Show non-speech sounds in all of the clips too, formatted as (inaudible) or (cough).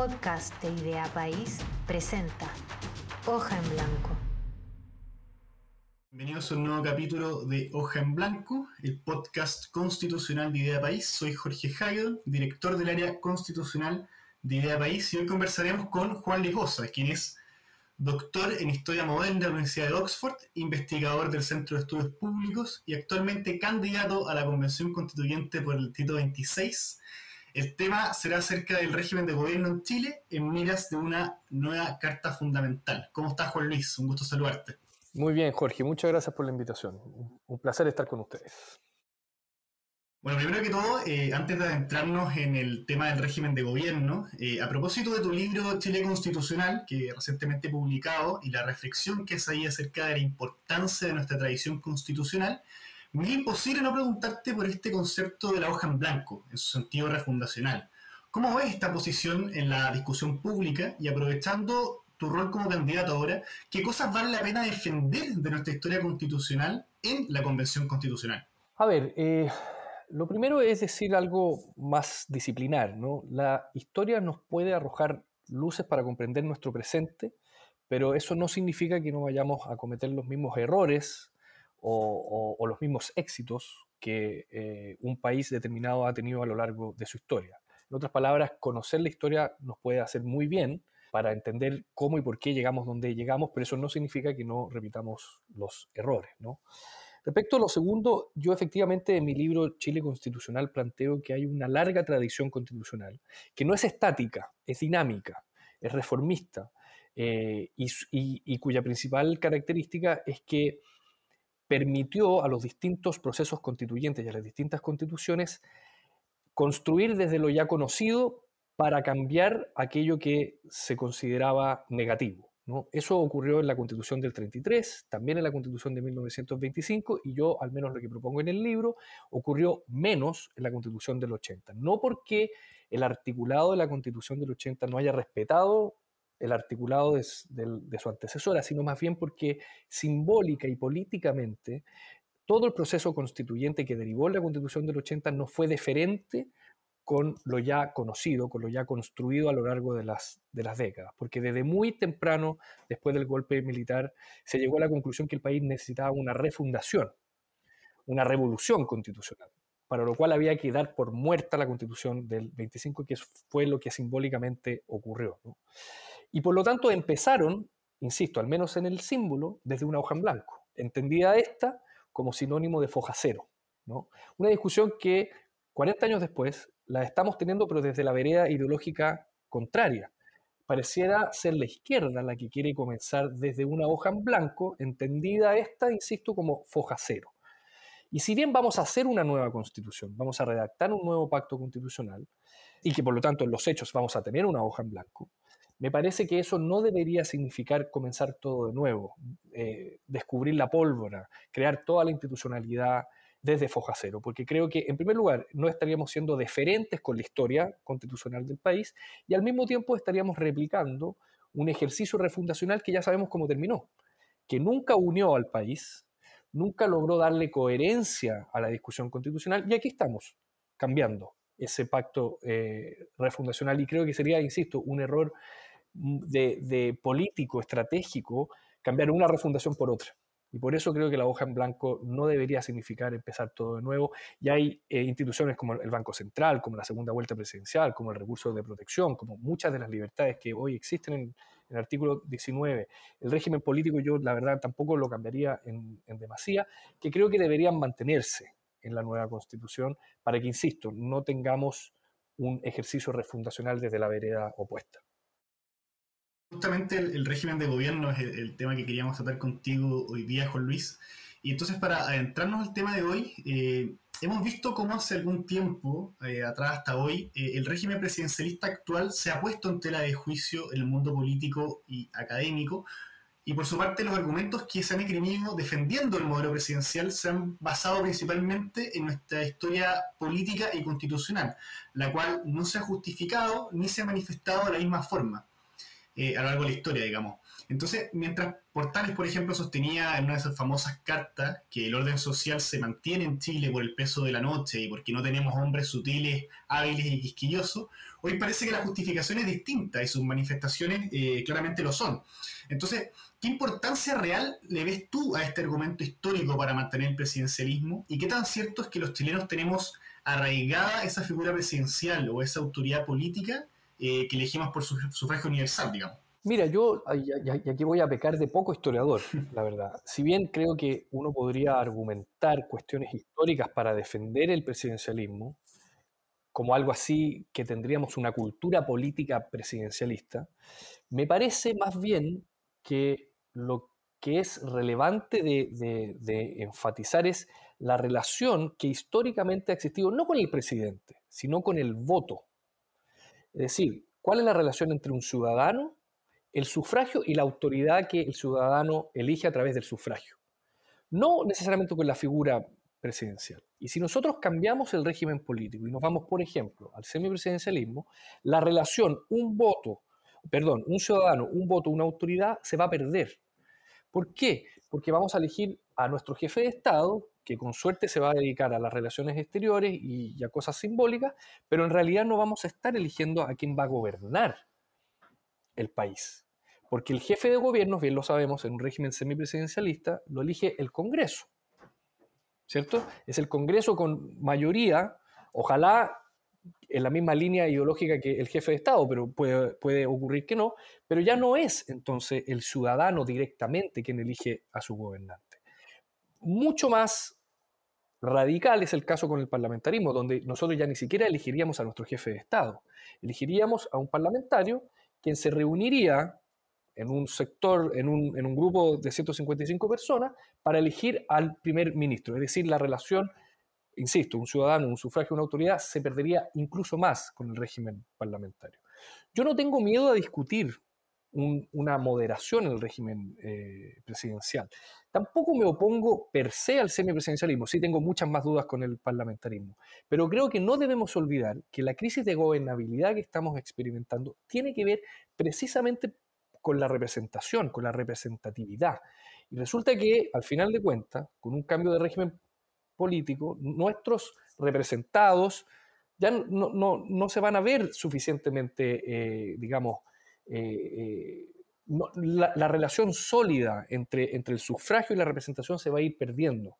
Podcast de Idea País presenta Hoja en Blanco. Bienvenidos a un nuevo capítulo de Hoja en Blanco, el podcast constitucional de Idea País. Soy Jorge Haydon, director del área constitucional de Idea País, y hoy conversaremos con Juan Ligosa, quien es doctor en Historia Moderna de la Universidad de Oxford, investigador del Centro de Estudios Públicos y actualmente candidato a la Convención Constituyente por el Distrito 26. El tema será acerca del régimen de gobierno en Chile en miras de una nueva Carta Fundamental. ¿Cómo estás, Juan Luis? Un gusto saludarte. Muy bien, Jorge. Muchas gracias por la invitación. Un placer estar con ustedes. Bueno, primero que todo, eh, antes de adentrarnos en el tema del régimen de gobierno, eh, a propósito de tu libro Chile Constitucional, que recientemente publicado, y la reflexión que es ahí acerca de la importancia de nuestra tradición constitucional, es imposible no preguntarte por este concepto de la hoja en blanco, en su sentido refundacional. ¿Cómo ves esta posición en la discusión pública y aprovechando tu rol como candidato ahora, qué cosas vale la pena defender de nuestra historia constitucional en la Convención Constitucional? A ver, eh, lo primero es decir algo más disciplinar, ¿no? La historia nos puede arrojar luces para comprender nuestro presente, pero eso no significa que no vayamos a cometer los mismos errores o, los mismos éxitos que eh, un país determinado ha tenido a lo largo de su historia. En otras palabras, conocer la historia nos puede hacer muy bien para entender cómo y por qué llegamos donde llegamos, pero eso no significa que no repitamos los errores, ¿no? Respecto a lo segundo, yo efectivamente en mi libro Chile Constitucional planteo que hay una larga tradición constitucional, que no es estática, es dinámica, es reformista, eh, y, cuya principal característica es que permitió a los distintos procesos constituyentes y a las distintas constituciones construir desde lo ya conocido para cambiar aquello que se consideraba negativo. Eso ocurrió en la Constitución del 33, también en la Constitución de 1925 y yo, al menos lo que propongo en el libro, ocurrió menos en la Constitución del 80. No porque el articulado de la Constitución del 80 no haya respetado el articulado de, su antecesora, sino más bien porque simbólica y políticamente todo el proceso constituyente que derivó en la Constitución del 80 no fue deferente con lo ya conocido, con lo ya construido a lo largo de las décadas, porque desde muy temprano, después del golpe militar, se llegó a la conclusión que el país necesitaba una refundación, una revolución constitucional, para lo cual había que dar por muerta la constitución del 25, que fue lo que simbólicamente ocurrió. Y por lo tanto empezaron, insisto, al menos en el símbolo, desde una hoja en blanco, entendida esta como sinónimo de foja cero. ¿no? Una discusión que 40 años después la estamos teniendo, pero desde la vereda ideológica contraria. Pareciera ser la izquierda la que quiere comenzar desde una hoja en blanco, entendida esta, insisto, como foja cero. Y si bien vamos a hacer una nueva constitución, vamos a redactar un nuevo pacto constitucional, y que por lo tanto en los hechos vamos a tener una hoja en blanco, me parece que eso no debería significar comenzar todo de nuevo, eh, descubrir la pólvora, crear toda la institucionalidad, desde Foja Cero, porque creo que, en primer lugar, no estaríamos siendo deferentes con la historia constitucional del país y al mismo tiempo estaríamos replicando un ejercicio refundacional que ya sabemos cómo terminó, que nunca unió al país, nunca logró darle coherencia a la discusión constitucional y aquí estamos, cambiando ese pacto eh, refundacional y creo que sería, insisto, un error de político, estratégico, cambiar una refundación por otra. Y por eso creo que la hoja en blanco no debería significar empezar todo de nuevo. Y hay eh, instituciones como el Banco Central, como la segunda vuelta presidencial, como el recurso de protección, como muchas de las libertades que hoy existen en, el artículo 19. El régimen político yo la verdad tampoco lo cambiaría en, en demasía, que creo que deberían mantenerse en la nueva constitución para que, insisto, no tengamos un ejercicio refundacional desde la vereda opuesta. Justamente el, régimen de gobierno es el, tema que queríamos tratar contigo hoy día, Juan Luis. Y entonces para adentrarnos al tema de hoy, eh, hemos visto cómo hace algún tiempo, eh, atrás hasta hoy, eh, el régimen presidencialista actual se ha puesto en tela de juicio en el mundo político y académico, y por su parte los argumentos que se han esgrimido defendiendo el modelo presidencial se han basado principalmente en nuestra historia política y constitucional, la cual no se ha justificado ni se ha manifestado de la misma forma a lo largo de la historia, digamos. Entonces, mientras Portales, por ejemplo, sostenía en una de esas famosas cartas que el orden social se mantiene en Chile por el peso de la noche y porque no tenemos hombres sutiles, hábiles y quisquillosos, hoy parece que la justificación es distinta y sus manifestaciones eh, claramente lo son. Entonces, ¿qué importancia real le ves tú a este argumento histórico para mantener el presidencialismo? ¿Y qué tan cierto es que los chilenos tenemos arraigada esa figura presidencial o esa autoridad política eh, que elegimos por sufragio universal, digamos? Mira, yo y aquí voy a pecar de poco historiador, (laughs) la verdad. Si bien creo que uno podría argumentar cuestiones históricas para defender el presidencialismo, como algo así que tendríamos una cultura política presidencialista, me parece más bien que lo que es relevante de, de enfatizar es la relación que históricamente ha existido no con el presidente, sino con el voto. Es decir, ¿cuál es la relación entre un ciudadano el sufragio y la autoridad que el ciudadano elige a través del sufragio. No necesariamente con la figura presidencial. Y si nosotros cambiamos el régimen político y nos vamos, por ejemplo, al semipresidencialismo, la relación un voto, perdón, un ciudadano, un voto, una autoridad se va a perder. ¿Por qué? Porque vamos a elegir a nuestro jefe de Estado, que con suerte se va a dedicar a las relaciones exteriores y a cosas simbólicas, pero en realidad no vamos a estar eligiendo a quién va a gobernar el país. Porque el jefe de gobierno, bien lo sabemos, en un régimen semipresidencialista, lo elige el Congreso. ¿Cierto? Es el Congreso con mayoría, ojalá en la misma línea ideológica que el jefe de Estado, pero puede, puede ocurrir que no, pero ya no es entonces el ciudadano directamente quien elige a su gobernante. Mucho más radical es el caso con el parlamentarismo, donde nosotros ya ni siquiera elegiríamos a nuestro jefe de Estado, elegiríamos a un parlamentario quien se reuniría en un sector, en un, en un, grupo de 155 personas, para elegir al primer ministro. Es decir, la relación, insisto, un ciudadano, un sufragio, una autoridad, se perdería incluso más con el régimen parlamentario. Yo no tengo miedo a discutir una moderación en el régimen eh, presidencial. Tampoco me opongo per se al semipresidencialismo, sí tengo muchas más dudas con el parlamentarismo, pero creo que no debemos olvidar que la crisis de gobernabilidad que estamos experimentando tiene que ver precisamente con la representación, con la representatividad. Y resulta que, al final de cuentas, con un cambio de régimen político, nuestros representados ya no, se van a ver suficientemente, eh, digamos, eh, eh, la, relación sólida entre, entre el sufragio y la representación se va a ir perdiendo.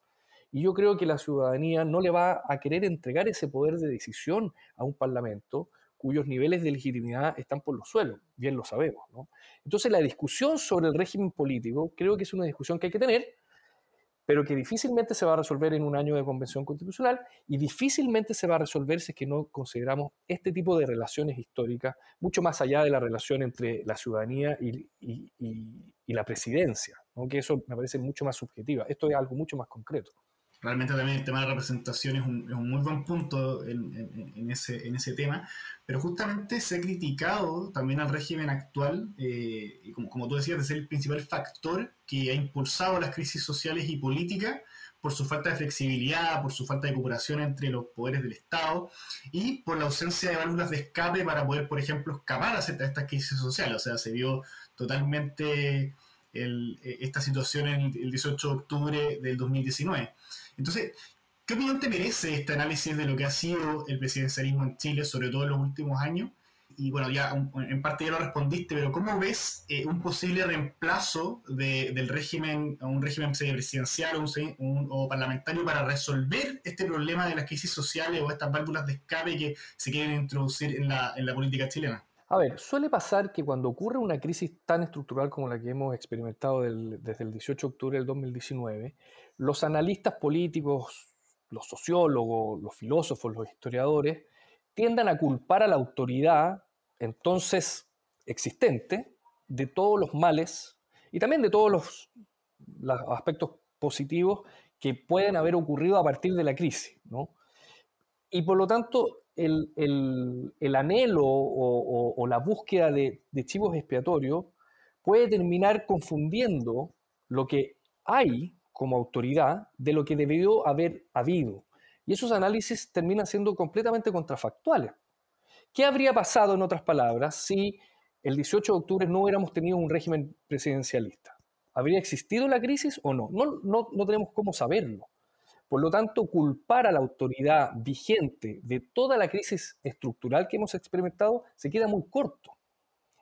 Y yo creo que la ciudadanía no le va a querer entregar ese poder de decisión a un parlamento cuyos niveles de legitimidad están por los suelos, bien lo sabemos. Entonces la discusión sobre el régimen político creo que es una discusión que hay que tener, pero que difícilmente se va a resolver en un año de convención constitucional y difícilmente se va a resolver si es que no consideramos este tipo de relaciones históricas, mucho más allá de la relación entre la ciudadanía y, la presidencia, aunque eso me parece mucho más subjetiva. Esto es algo mucho más concreto realmente también el tema de representación es un, es un muy buen punto en, en, ese, en ese tema, pero justamente se ha criticado también al régimen actual, eh, y como, como, tú decías, de ser el principal factor que ha impulsado las crisis sociales y políticas por su falta de flexibilidad, por su falta de cooperación entre los poderes del Estado y por la ausencia de válvulas de escape para poder, por ejemplo, escapar a estas crisis sociales. O sea, se vio totalmente el, esta situación en el 18 de octubre del 2019. Entonces, ¿qué opinión te merece este análisis de lo que ha sido el presidencialismo en Chile, sobre todo en los últimos años? Y bueno, ya en parte ya lo respondiste, pero ¿cómo ves eh, un posible reemplazo del régimen, un régimen presidencial o, un, o, parlamentario para resolver este problema de las crisis sociales o estas válvulas de escape que se quieren introducir en la, en la política chilena? A ver, suele pasar que cuando ocurre una crisis tan estructural como la que hemos experimentado desde el 18 de octubre del 2019, los analistas políticos, los sociólogos, los filósofos, los historiadores, tiendan a culpar a la autoridad entonces existente de todos los males y también de todos los, aspectos positivos que pueden haber ocurrido a partir de la crisis. ¿no? Y por lo tanto, el, anhelo o, la búsqueda de, de chivos expiatorios puede terminar confundiendo lo que hay como autoridad de lo que debió haber habido. Y esos análisis terminan siendo completamente contrafactuales. ¿Qué habría pasado, en otras palabras, si el 18 de octubre no hubiéramos tenido un régimen presidencialista? ¿Habría existido la crisis o no? No, no, no tenemos cómo saberlo. Por lo tanto, culpar a la autoridad vigente de toda la crisis estructural que hemos experimentado se queda muy corto.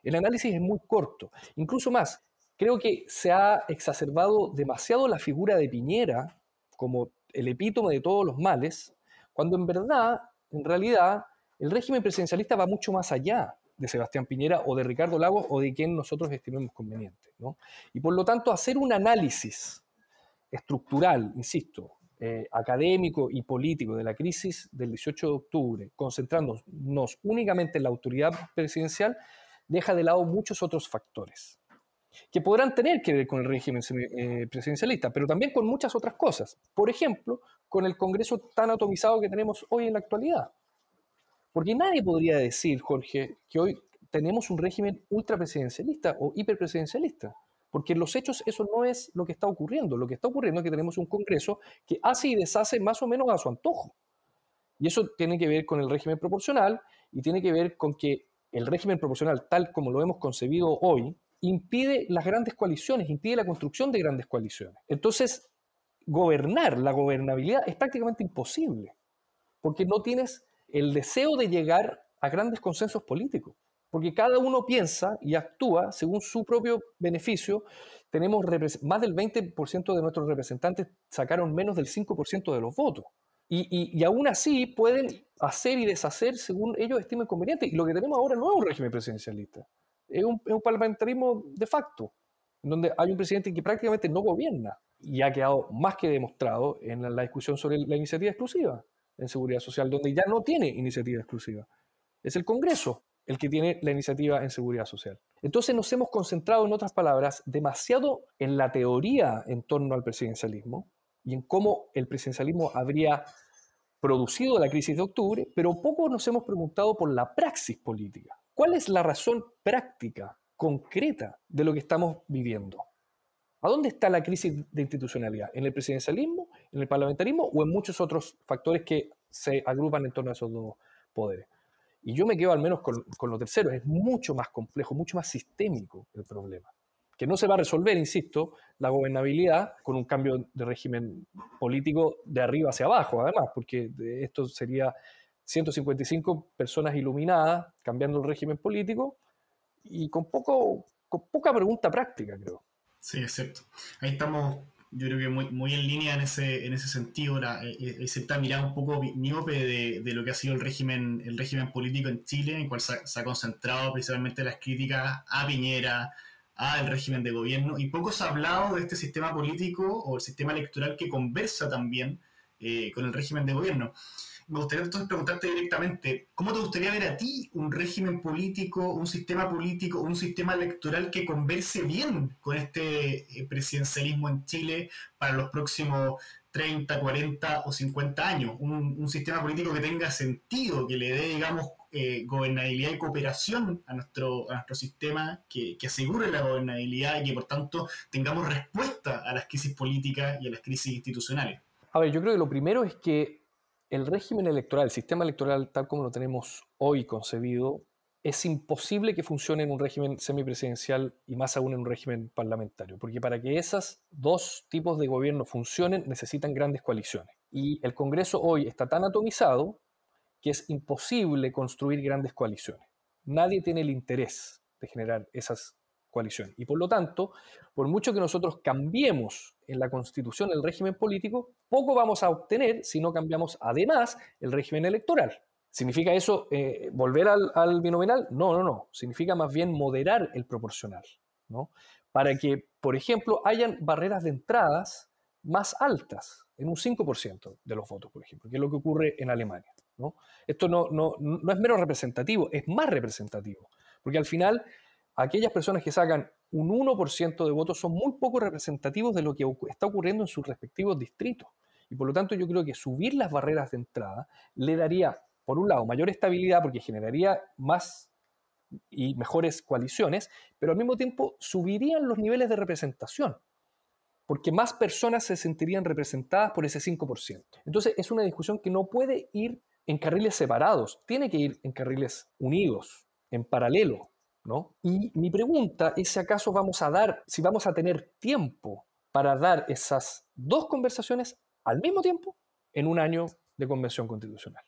El análisis es muy corto. Incluso más, creo que se ha exacerbado demasiado la figura de Piñera como el epítome de todos los males, cuando en verdad, en realidad, el régimen presidencialista va mucho más allá de Sebastián Piñera o de Ricardo Lagos o de quien nosotros estimemos conveniente. Y por lo tanto, hacer un análisis estructural, insisto, eh, académico y político de la crisis del 18 de octubre, concentrándonos únicamente en la autoridad presidencial, deja de lado muchos otros factores que podrán tener que ver con el régimen eh, presidencialista, pero también con muchas otras cosas. Por ejemplo, con el Congreso tan atomizado que tenemos hoy en la actualidad. Porque nadie podría decir, Jorge, que hoy tenemos un régimen ultrapresidencialista o hiperpresidencialista. Porque en los hechos eso no es lo que está ocurriendo. Lo que está ocurriendo es que tenemos un Congreso que hace y deshace más o menos a su antojo. Y eso tiene que ver con el régimen proporcional y tiene que ver con que el régimen proporcional, tal como lo hemos concebido hoy, impide las grandes coaliciones, impide la construcción de grandes coaliciones. Entonces, gobernar, la gobernabilidad es prácticamente imposible, porque no tienes el deseo de llegar a grandes consensos políticos porque cada uno piensa y actúa según su propio beneficio. Tenemos más del 20% de nuestros representantes sacaron menos del 5% de los votos. Y, aún así pueden hacer y deshacer según ellos estimen conveniente. Y lo que tenemos ahora no es un régimen presidencialista, es un, parlamentarismo de facto, donde hay un presidente que prácticamente no gobierna. Y ha quedado más que demostrado en la discusión sobre la iniciativa exclusiva en seguridad social, donde ya no tiene iniciativa exclusiva. Es el Congreso el que tiene la iniciativa en seguridad social. Entonces nos hemos concentrado, en otras palabras, demasiado en la teoría en torno al presidencialismo y en cómo el presidencialismo habría producido la crisis de octubre, pero poco nos hemos preguntado por la praxis política. ¿Cuál es la razón práctica, concreta, de lo que estamos viviendo? ¿A dónde está la crisis de institucionalidad? ¿En el presidencialismo, en el parlamentarismo o en muchos otros factores que se agrupan en torno a esos dos poderes? Y yo me quedo al menos con, con lo tercero, es mucho más complejo, mucho más sistémico el problema. Que no se va a resolver, insisto, la gobernabilidad con un cambio de régimen político de arriba hacia abajo, además, porque esto sería 155 personas iluminadas cambiando el régimen político y con, poco, con poca pregunta práctica, creo. Sí, es cierto. Ahí estamos yo creo que muy, muy en línea en ese, en ese sentido, la, eh, eh, cierta mirada un poco miope de, de, lo que ha sido el régimen, el régimen político en Chile, en el cual se ha, concentrado principalmente las críticas a Piñera, al régimen de gobierno, y poco se ha hablado de este sistema político o el sistema electoral que conversa también eh, con el régimen de gobierno me gustaría entonces preguntarte directamente, ¿cómo te gustaría ver a ti un régimen político, un sistema político, un sistema electoral que converse bien con este eh, presidencialismo en Chile para los próximos 30, 40 o 50 años? Un, sistema político que tenga sentido, que le dé, digamos, eh, gobernabilidad y cooperación a nuestro, a nuestro sistema, que, que asegure la gobernabilidad y que por tanto tengamos respuesta a las crisis políticas y a las crisis institucionales. A ver, yo creo que lo primero es que el régimen electoral, el sistema electoral tal como lo tenemos hoy concebido, es imposible que funcione en un régimen semipresidencial y más aún en un régimen parlamentario, porque para que esos dos tipos de gobierno funcionen necesitan grandes coaliciones. Y el Congreso hoy está tan atomizado que es imposible construir grandes coaliciones. Nadie tiene el interés de generar esas coalición. Y por lo tanto, por mucho que nosotros cambiemos en la constitución el régimen político, poco vamos a obtener si no cambiamos además el régimen electoral. ¿Significa eso eh, volver al, binominal? No, no, no. Significa más bien moderar el proporcional. ¿no? Para que, por ejemplo, hayan barreras de entradas más altas, en un 5% de los votos, por ejemplo, que es lo que ocurre en Alemania. ¿no? Esto no, no, no es menos representativo, es más representativo. Porque al final aquellas personas que sacan un 1% de votos son muy poco representativos de lo que está ocurriendo en sus respectivos distritos. Y por lo tanto yo creo que subir las barreras de entrada le daría, por un lado, mayor estabilidad porque generaría más y mejores coaliciones, pero al mismo tiempo subirían los niveles de representación, porque más personas se sentirían representadas por ese 5%. Entonces es una discusión que no puede ir en carriles separados, tiene que ir en carriles unidos, en paralelo. Y mi pregunta es si acaso vamos a dar, si vamos a tener tiempo para dar esas dos conversaciones al mismo tiempo en un año de convención constitucional.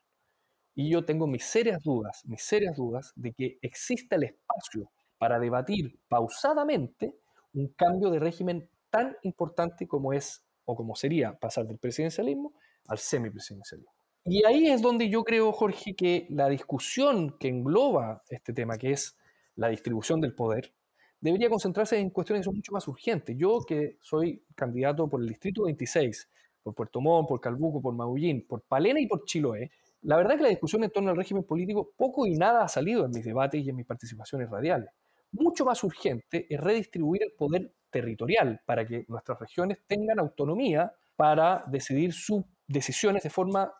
Y yo tengo mis serias dudas, mis serias dudas de que exista el espacio para debatir pausadamente un cambio de régimen tan importante como es o como sería pasar del presidencialismo al semipresidencialismo. Y ahí es donde yo creo, Jorge, que la discusión que engloba este tema, que es la distribución del poder, debería concentrarse en cuestiones que son mucho más urgentes. Yo que soy candidato por el Distrito 26, por Puerto Montt, por Calbuco, por Maullín, por Palena y por Chiloé, la verdad es que la discusión en torno al régimen político poco y nada ha salido en mis debates y en mis participaciones radiales. Mucho más urgente es redistribuir el poder territorial para que nuestras regiones tengan autonomía para decidir sus decisiones de forma,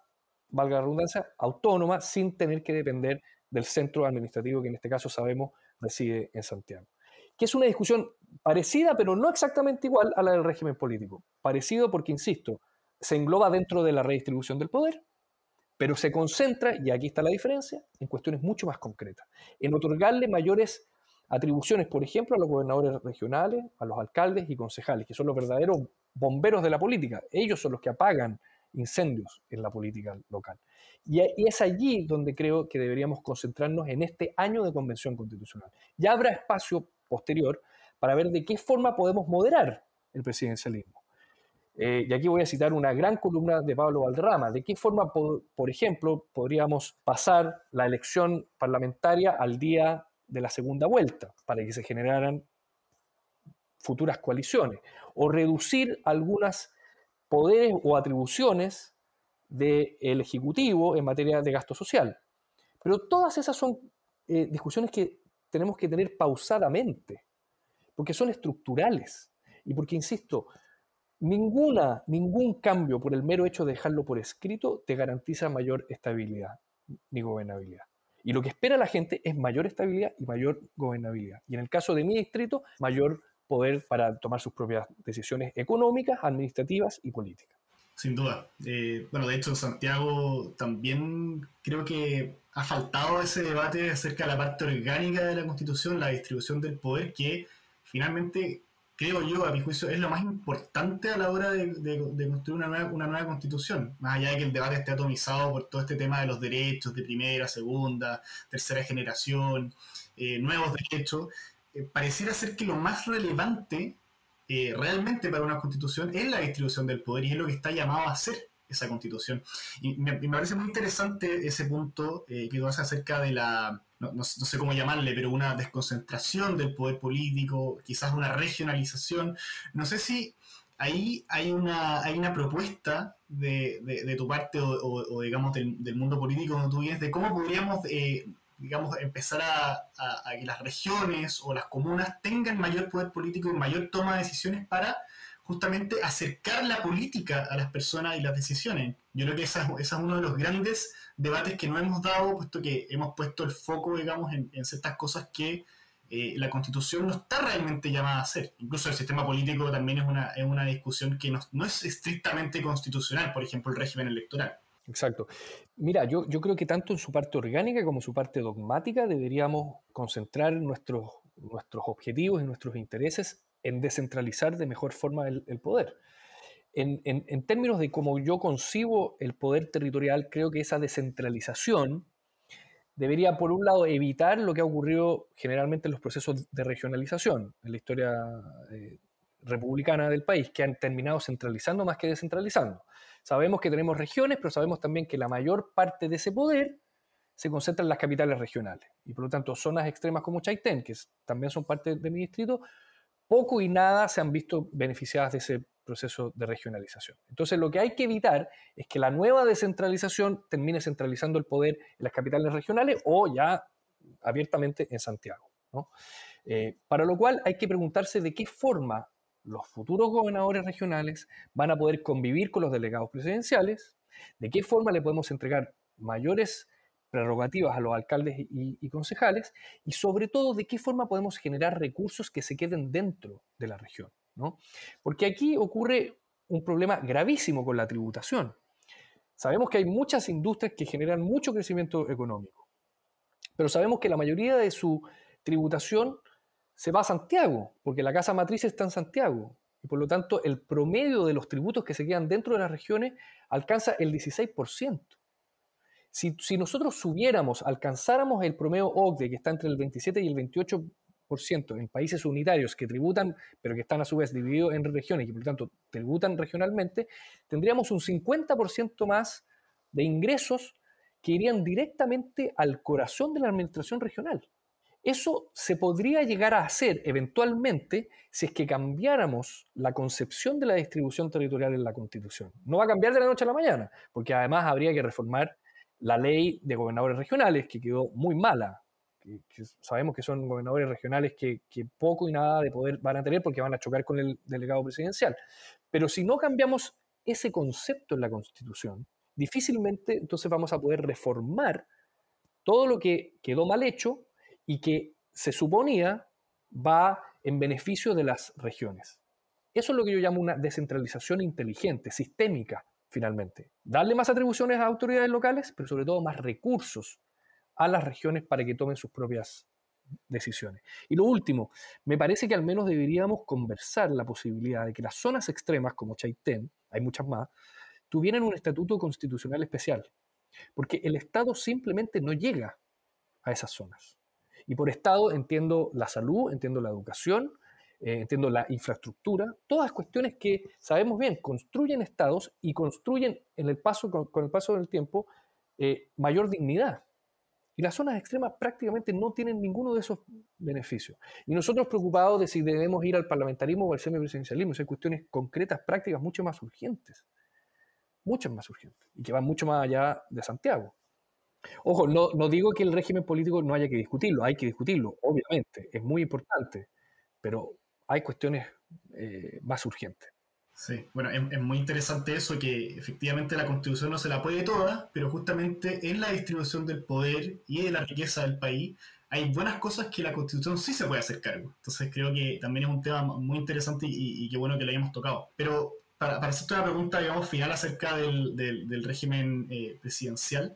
valga la redundancia, autónoma, sin tener que depender del centro administrativo que en este caso sabemos reside en Santiago. Que es una discusión parecida, pero no exactamente igual a la del régimen político. Parecido porque, insisto, se engloba dentro de la redistribución del poder, pero se concentra, y aquí está la diferencia, en cuestiones mucho más concretas, en otorgarle mayores atribuciones, por ejemplo, a los gobernadores regionales, a los alcaldes y concejales, que son los verdaderos bomberos de la política. Ellos son los que apagan incendios en la política local. Y es allí donde creo que deberíamos concentrarnos en este año de convención constitucional. Ya habrá espacio posterior para ver de qué forma podemos moderar el presidencialismo. Eh, y aquí voy a citar una gran columna de Pablo Valderrama. ¿De qué forma, por, ejemplo, podríamos pasar la elección parlamentaria al día de la segunda vuelta para que se generaran futuras coaliciones? O reducir algunas poderes o atribuciones del Ejecutivo en materia de gasto social. Pero todas esas son eh, discusiones que tenemos que tener pausadamente, porque son estructurales y porque, insisto, Ninguna, ningún cambio por el mero hecho de dejarlo por escrito te garantiza mayor estabilidad ni gobernabilidad. Y lo que espera la gente es mayor estabilidad y mayor gobernabilidad. Y en el caso de mi distrito, mayor poder para tomar sus propias decisiones económicas, administrativas y políticas. Sin duda. Eh, bueno, de hecho, en Santiago también creo que ha faltado ese debate acerca de la parte orgánica de la Constitución, la distribución del poder, que finalmente creo yo, a mi juicio, es lo más importante a la hora de, construir una nueva, una nueva, constitución. Más allá de que el debate esté atomizado por todo este tema de los derechos de primera, segunda, tercera generación, eh, nuevos derechos, eh, pareciera ser que lo más relevante eh, realmente para una constitución es la distribución del poder y es lo que está llamado a hacer esa constitución. Y me, parece muy interesante ese punto que tú haces acerca de la no, sé cómo llamarle, pero una desconcentración del poder político, quizás una regionalización. No sé si ahí hay una, hay una propuesta de, tu parte o, digamos del, mundo político donde tú vienes de cómo podríamos eh, digamos empezar a, que las regiones o las comunas tengan mayor poder político y mayor toma de decisiones para justamente acercar la política a las personas y las decisiones. Yo creo que ese es uno de los grandes debates que no hemos dado, puesto que hemos puesto el foco, digamos, en, ciertas cosas que eh, la constitución no está realmente llamada a hacer. Incluso el sistema político también es una, es una discusión que no, es estrictamente constitucional, por ejemplo, el régimen electoral. Exacto. Mira, yo, creo que tanto en su parte orgánica como en su parte dogmática deberíamos concentrar nuestros, objetivos y nuestros intereses en descentralizar de mejor forma el, poder. En, en, términos de cómo yo concibo el poder territorial, creo que esa descentralización debería, por un lado, evitar lo que ha ocurrido generalmente en los procesos de regionalización en la historia eh, republicana del país, que han terminado centralizando más que descentralizando. Sabemos que tenemos regiones, pero sabemos también que la mayor parte de ese poder se concentra en las capitales regionales. Y por lo tanto, zonas extremas como Chaitén, que también son parte de mi distrito, poco y nada se han visto beneficiadas de ese proceso de regionalización. Entonces, lo que hay que evitar es que la nueva descentralización termine centralizando el poder en las capitales regionales o ya abiertamente en Santiago. Eh, para lo cual hay que preguntarse de qué forma los futuros gobernadores regionales van a poder convivir con los delegados presidenciales, de qué forma le podemos entregar mayores prerrogativas a los alcaldes y, concejales y sobre todo de qué forma podemos generar recursos que se queden dentro de la región. ¿no? Porque aquí ocurre un problema gravísimo con la tributación. Sabemos que hay muchas industrias que generan mucho crecimiento económico, pero sabemos que la mayoría de su tributación se va a Santiago, porque la casa matriz está en Santiago. Y por lo tanto, el promedio de los tributos que se quedan dentro de las regiones alcanza el 16%. Si, si nosotros subiéramos, alcanzáramos el promedio OCDE, que está entre el 27 y el 28% en países unitarios que tributan, pero que están a su vez divididos en regiones y por lo tanto tributan regionalmente, tendríamos un 50% más de ingresos que irían directamente al corazón de la administración regional. Eso se podría llegar a hacer eventualmente si es que cambiáramos la concepción de la distribución territorial en la Constitución. No va a cambiar de la noche a la mañana, porque además habría que reformar la ley de gobernadores regionales, que quedó muy mala. sabemos que son gobernadores regionales que, que, poco y nada de poder van a tener porque van a chocar con el delegado presidencial. Pero si no cambiamos ese concepto en la Constitución, difícilmente entonces vamos a poder reformar todo lo que quedó mal hecho y que se suponía va en beneficio de las regiones. Eso es lo que yo llamo una descentralización inteligente, sistémica, finalmente. Darle más atribuciones a autoridades locales, pero sobre todo más recursos a las regiones para que tomen sus propias decisiones. Y lo último, me parece que al menos deberíamos conversar la posibilidad de que las zonas extremas, como Chaitén, hay muchas más, tuvieran un estatuto constitucional especial, porque el Estado simplemente no llega a esas zonas. Y por Estado entiendo la salud, entiendo la educación, eh, entiendo la infraestructura, todas cuestiones que sabemos bien, construyen estados y construyen en el paso, con, el paso del tiempo eh, mayor dignidad. Y las zonas extremas prácticamente no tienen ninguno de esos beneficios. Y nosotros preocupados de si debemos ir al parlamentarismo o al semipresidencialismo, son cuestiones concretas, prácticas, mucho más urgentes. Muchas más urgentes. Y que van mucho más allá de Santiago. Ojo, no, no digo que el régimen político no haya que discutirlo, hay que discutirlo, obviamente, es muy importante, pero hay cuestiones eh, más urgentes. Sí, bueno, es, muy interesante eso, que efectivamente la constitución no se la puede toda, pero justamente en la distribución del poder y de la riqueza del país hay buenas cosas que la constitución sí se puede hacer cargo. Entonces creo que también es un tema muy interesante y, qué bueno que lo hayamos tocado. Pero para, para hacerte una pregunta, digamos, final acerca del, del, régimen eh, presidencial,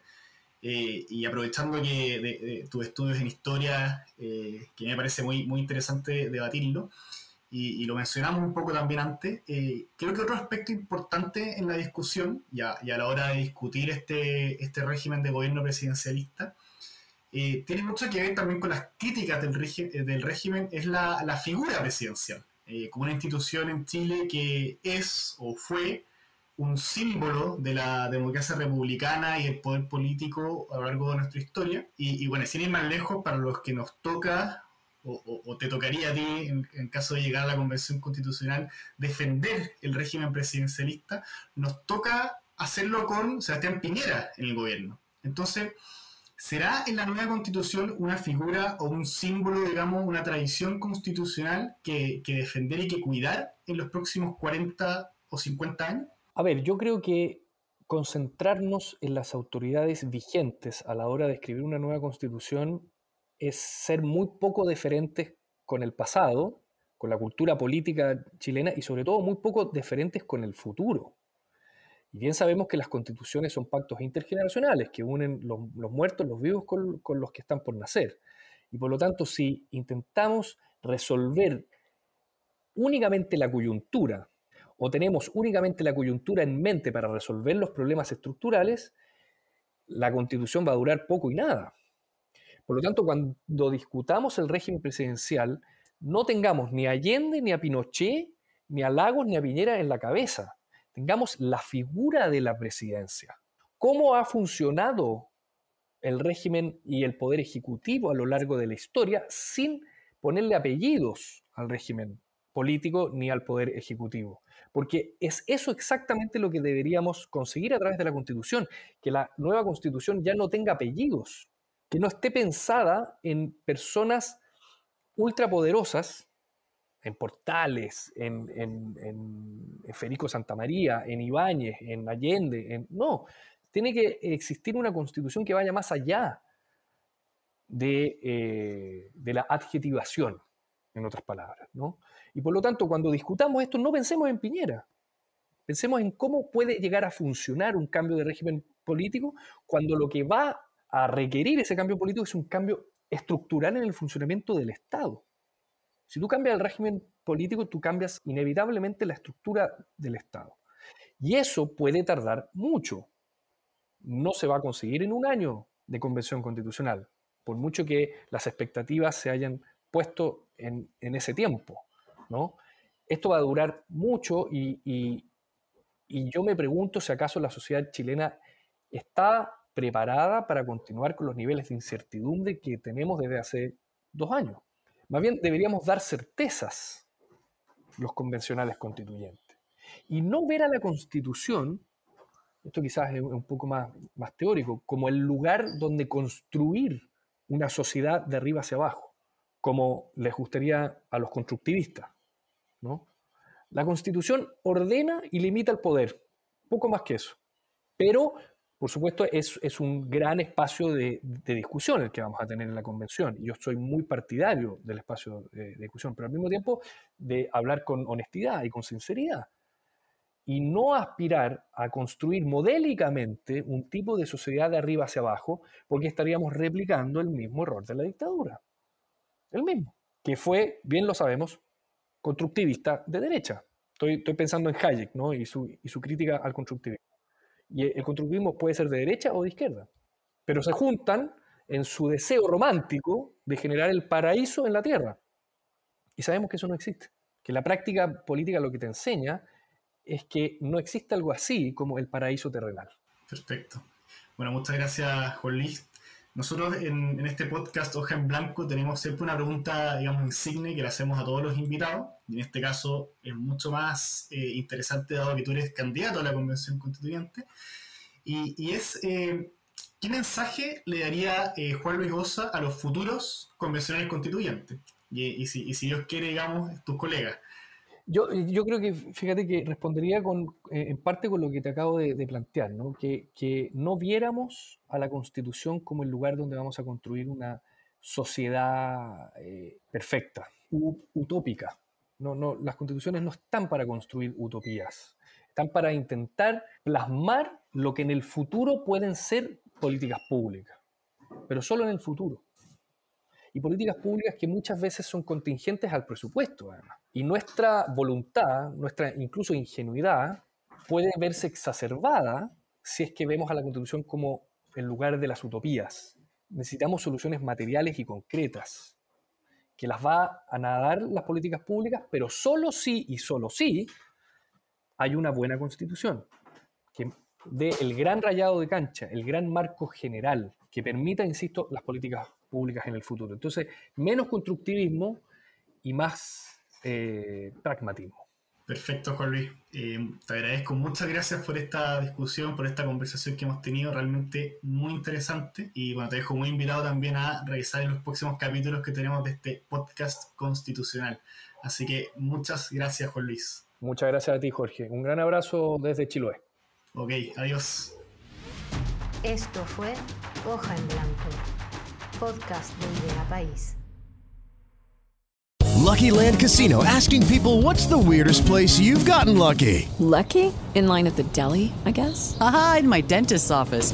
eh, y aprovechando que de, tus estudios en historia, eh, que me parece muy, muy interesante debatirlo, y, lo mencionamos un poco también antes, eh, creo que otro aspecto importante en la discusión y a, la hora de discutir este, este régimen de gobierno presidencialista, tiene mucho que ver también con las críticas del, del régimen, es la, la figura presidencial, como una institución en Chile que es o fue un símbolo de la democracia republicana y el poder político a lo largo de nuestra historia. Y, bueno, sin ir más lejos, para los que nos toca, o, te tocaría a ti, en, caso de llegar a la Convención Constitucional, defender el régimen presidencialista, nos toca hacerlo con Sebastián Piñera en el gobierno. Entonces, ¿será en la nueva constitución una figura o un símbolo, digamos, una tradición constitucional que, defender y que cuidar en los próximos 40 o 50 años? A ver, yo creo que concentrarnos en las autoridades vigentes a la hora de escribir una nueva constitución es ser muy poco deferentes con el pasado, con la cultura política chilena y sobre todo muy poco deferentes con el futuro. Y bien sabemos que las constituciones son pactos intergeneracionales que unen los, muertos, los vivos con, con los que están por nacer. Y por lo tanto, si intentamos resolver únicamente la coyuntura o tenemos únicamente la coyuntura en mente para resolver los problemas estructurales, la constitución va a durar poco y nada. Por lo tanto, cuando discutamos el régimen presidencial, no tengamos ni a Allende, ni a Pinochet, ni a Lagos, ni a Piñera en la cabeza. Tengamos la figura de la presidencia. ¿Cómo ha funcionado el régimen y el poder ejecutivo a lo largo de la historia sin ponerle apellidos al régimen político ni al poder ejecutivo? porque es eso exactamente lo que deberíamos conseguir a través de la Constitución, que la nueva Constitución ya no tenga apellidos, que no esté pensada en personas ultrapoderosas en Portales, en, Federico Santa María, en Ibáñez, en Allende. no, tiene que existir una constitución que vaya más allá de, eh, de la adjetivación, en otras palabras. ¿no? Y por lo tanto, cuando discutamos esto, no pensemos en Piñera. Pensemos en cómo puede llegar a funcionar un cambio de régimen político cuando lo que va a requerir ese cambio político es un cambio estructural en el funcionamiento del Estado. Si tú cambias el régimen político, tú cambias inevitablemente la estructura del Estado. Y eso puede tardar mucho. No se va a conseguir en un año de convención constitucional, por mucho que las expectativas se hayan puesto en, ese tiempo. ¿No? Esto va a durar mucho y, yo me pregunto si acaso la sociedad chilena está preparada para continuar con los niveles de incertidumbre que tenemos desde hace dos años. Más bien deberíamos dar certezas los convencionales constituyentes y no ver a la constitución, esto quizás es un poco más, más teórico, como el lugar donde construir una sociedad de arriba hacia abajo, como les gustaría a los constructivistas. ¿No? La constitución ordena y limita el poder, poco más que eso. Pero por supuesto, es, es un gran espacio de, discusión el que vamos a tener en la convención. Yo soy muy partidario del espacio de, discusión, pero al mismo tiempo de hablar con honestidad y con sinceridad. Y no aspirar a construir modélicamente un tipo de sociedad de arriba hacia abajo, porque estaríamos replicando el mismo error de la dictadura. El mismo, que fue, bien lo sabemos, constructivista de derecha. Estoy, pensando en Hayek ¿no? y, su, y su crítica al constructivismo. Y el constructivismo puede ser de derecha o de izquierda, pero se juntan en su deseo romántico de generar el paraíso en la tierra. Y sabemos que eso no existe, que la práctica política lo que te enseña es que no existe algo así como el paraíso terrenal. Perfecto. Bueno, muchas gracias, Juan Luis. Nosotros en, este podcast Hoja en Blanco tenemos siempre una pregunta, digamos, insigne que le hacemos a todos los invitados. Y en este caso es mucho más eh, interesante dado que tú eres candidato a la Convención Constituyente. Y, es, eh, ¿qué mensaje le daría eh, Juan Luis Goza a los futuros convencionales constituyentes? Y si Dios quiere, digamos, tus colegas. Yo, yo creo que, fíjate que respondería con, eh, en parte con lo que te acabo de, plantear. Que, no viéramos a la Constitución como el lugar donde vamos a construir una sociedad eh, perfecta, utópica. Las constituciones no están para construir utopías, están para intentar plasmar lo que en el futuro pueden ser políticas públicas, pero solo en el futuro y políticas públicas que muchas veces son contingentes al presupuesto, además. Y nuestra voluntad, nuestra incluso ingenuidad, puede verse exacerbada si es que vemos a la Constitución como el lugar de las utopías. Necesitamos soluciones materiales y concretas, que las va a nadar las políticas públicas, pero solo si y solo si hay una buena constitución, que dé el gran rayado de cancha, el gran marco general, que permita, insisto, las políticas públicas en el futuro. Entonces, menos constructivismo y más eh, pragmatismo. Perfecto, Juan Luis. Eh, te agradezco. Muchas gracias por esta discusión, por esta conversación que hemos tenido, realmente muy interesante. Y bueno, te dejo muy invitado también a revisar en los próximos capítulos que tenemos de este podcast constitucional. Así que muchas gracias, Juan Luis. Muchas gracias a ti, Jorge. Un gran abrazo desde Chiloé. Ok, adiós. Esto fue Hoja en Blanco podcast de Idea País. Lucky Land Casino asking people what's the weirdest place you've gotten lucky? Lucky? In line at the deli, I guess? Aha, in my dentist's office.